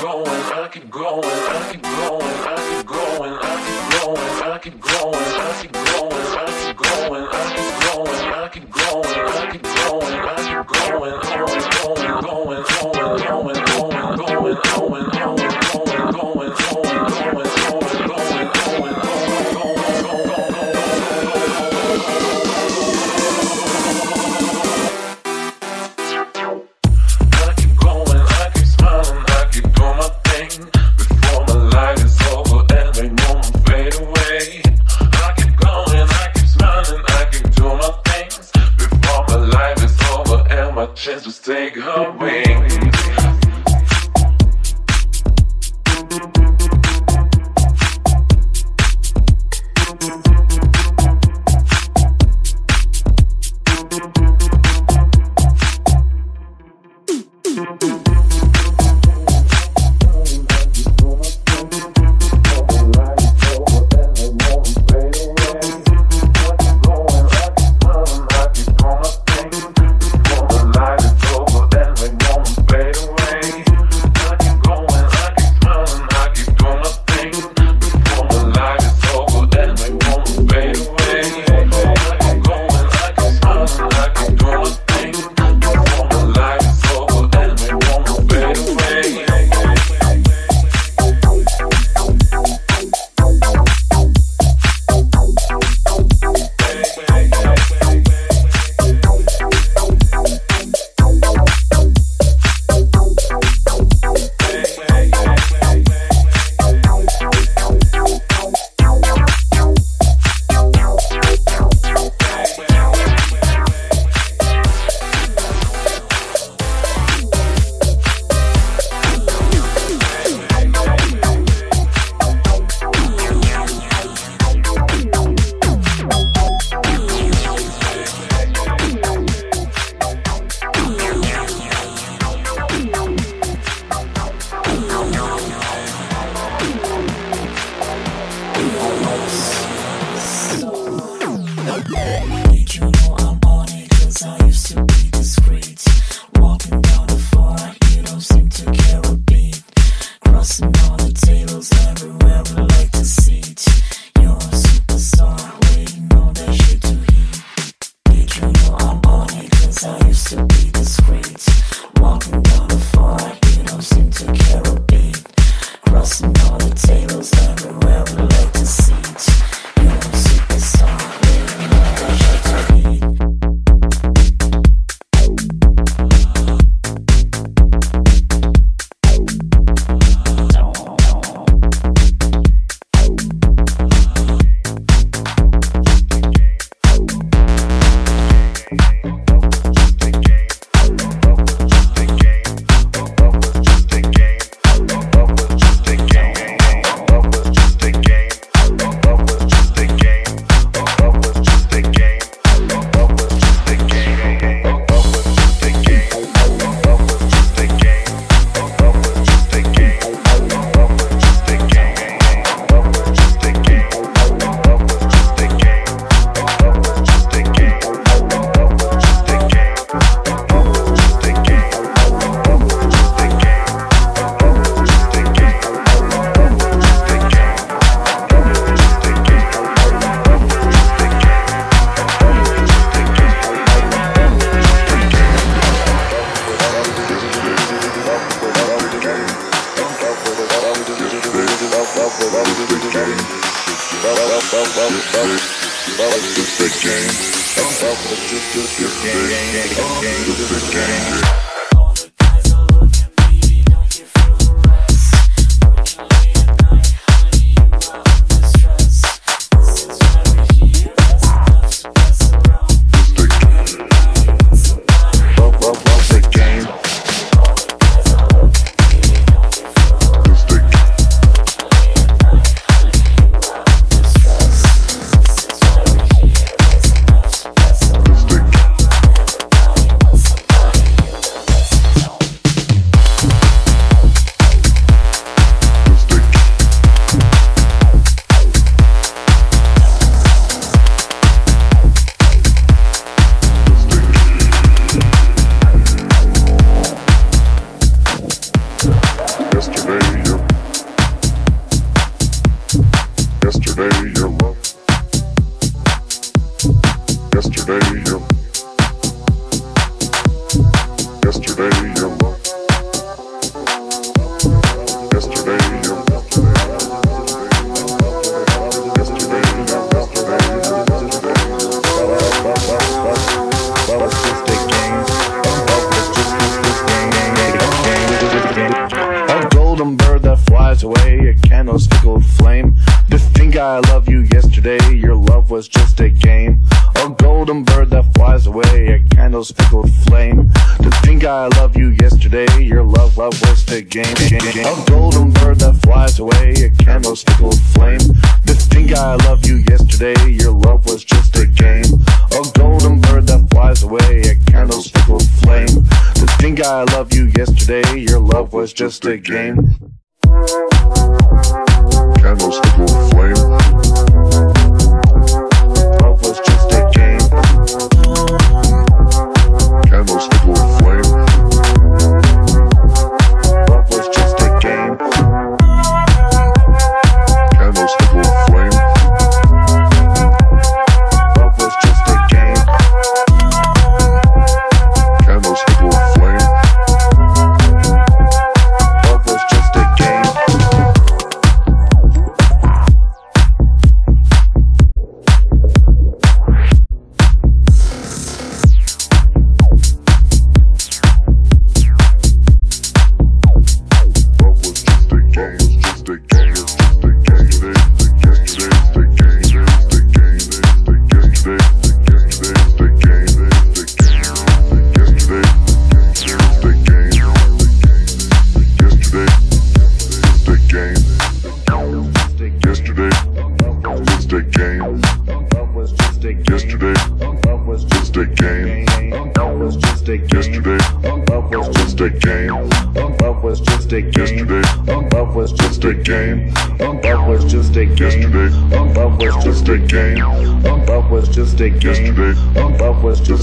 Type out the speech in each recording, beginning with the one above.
going, I can go, I can go.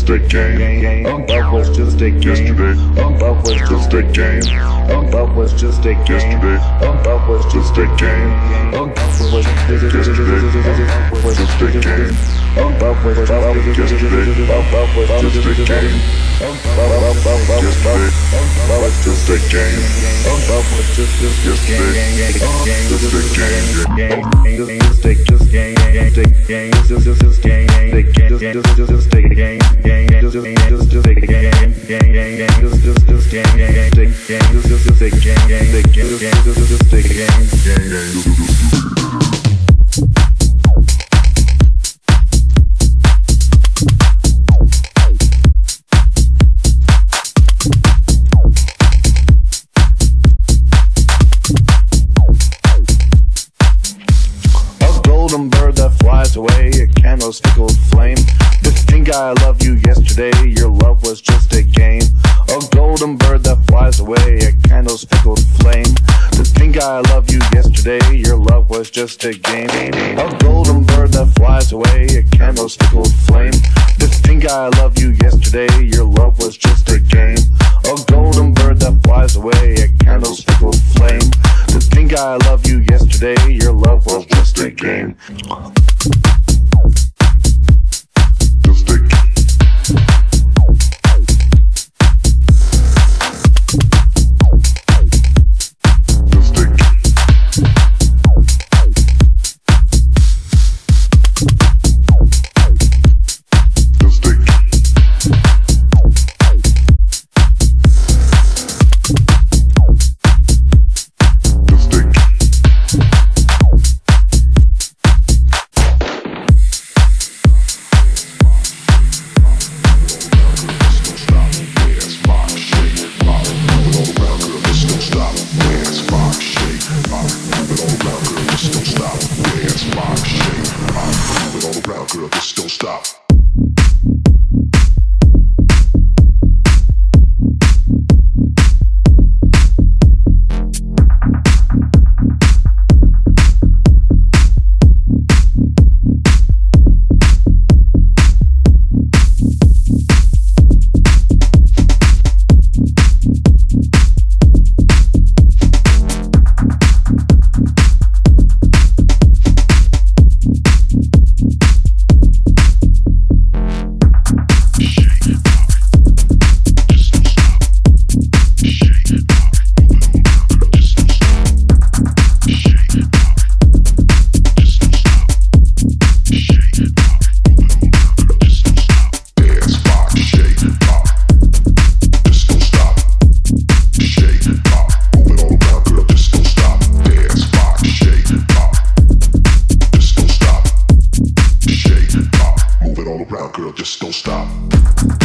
just a game. Um, was just a game. Yesterday. Um, was just a game. Um, was just a game. Yesterday. Um, um was just a game. Um, was just a game. Um, was just a game with just big, just a game. Just big, just a game. Just big, just a game. Just take, just game, take game, just just just game, take just just just just take the game, game, just just just just take the game, game, game, just just just game, game, take game, just just just take game, game, take just just just take the game, game, game. game. A golden bird that flies away, a candlestick flame. To think I loved you yesterday, your love was just a game. A golden bird that flies away, a candlestick flame. To think I loved you yesterday, your love was just a game. brown girl, just don't stop.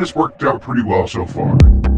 And it's worked out pretty well so far.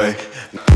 no